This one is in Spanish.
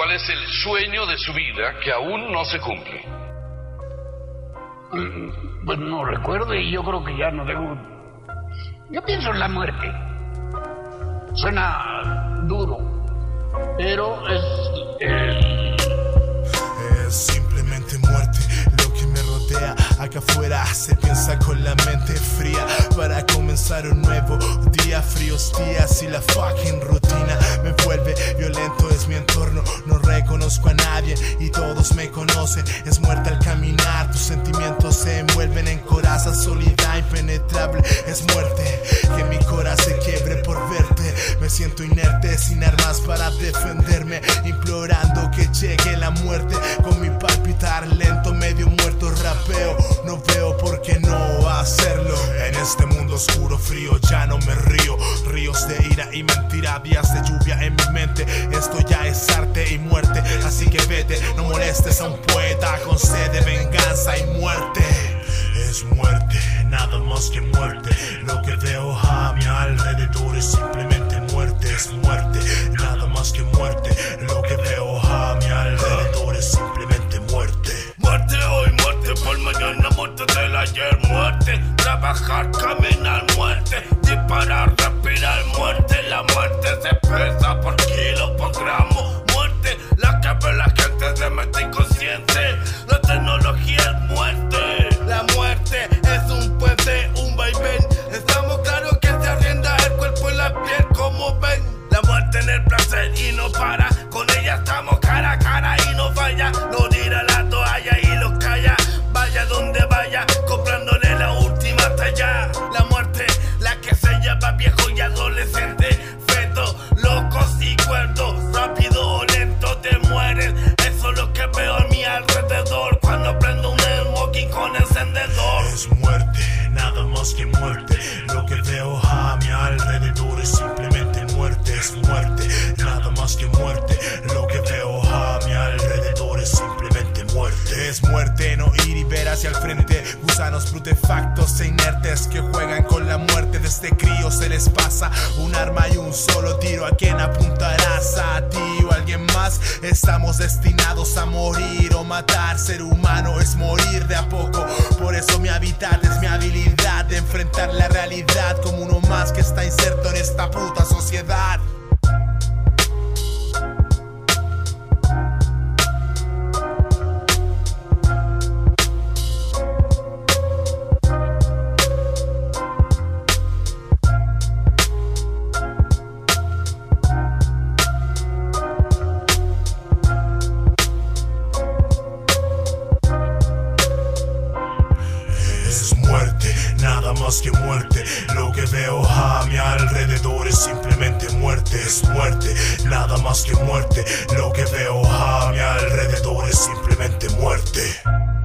¿Cuál es el sueño de su vida que aún no se cumple? Mm, Pues no recuerdo y yo creo que ya no tengo. Yo pienso en la muerte. Suena duro, pero es Es simplemente muerte lo que me rodea. Acá afuera se piensa con la mente fría para comenzar un nuevo día. Fríos días y la fucking rutina me vuelve violento. Es mi entorno, y todos me conocen. Es muerte al caminar, tus sentimientos se envuelven en coraza sólida, impenetrable. Es muerte que mi corazón se quiebre por verte. Me siento inerte sin armas para defenderme, implorando que llegue la muerte con mi palpitar lento, medio muerto rapeo. No veo por qué no hacerlo. En este mundo oscuro, frío, ya no me río. Ríos de ira y mentira, días de lluvia en mi mente. Así que vete, no molestes a un poeta con sed de venganza y muerte. Es muerte, nada más que muerte. Lo que veo a mi alrededor es simplemente muerte, es muerte, nada más que muerte. Lo que veo a mi alrededor es simplemente muerte. Muerte hoy, muerte por mañana, muerte del ayer, muerte. Trabajar, caminar, y no para. Con ella estamos cara a cara y no falla. No tira la toalla y los calla. Vaya donde vaya, comprándole la última talla. La muerte, la que se llama viejo y adolescente. Feto, locos y cuerdos. Rápido o lento te mueres. Eso es lo que veo a mi alrededor. Cuando prendo un smoking con encendedor. Es muerte, nada más que muerte. Es muerte, no ir y ver hacia el frente. Gusanos brutefactos e inertes que juegan con la muerte. Desde crío se les pasa un arma y un solo tiro. ¿A quién apuntarás? ¿A ti o a alguien más? Estamos destinados a morir o matar. Ser humano es morir de a poco. Por eso mi hábitat es mi habilidad de enfrentar la realidad como uno más que está inserto en esta puta sociedad. Nada más que muerte. Lo que veo a mi alrededor es simplemente muerte, es muerte, nada más que muerte. Lo que veo a mi alrededor es simplemente muerte.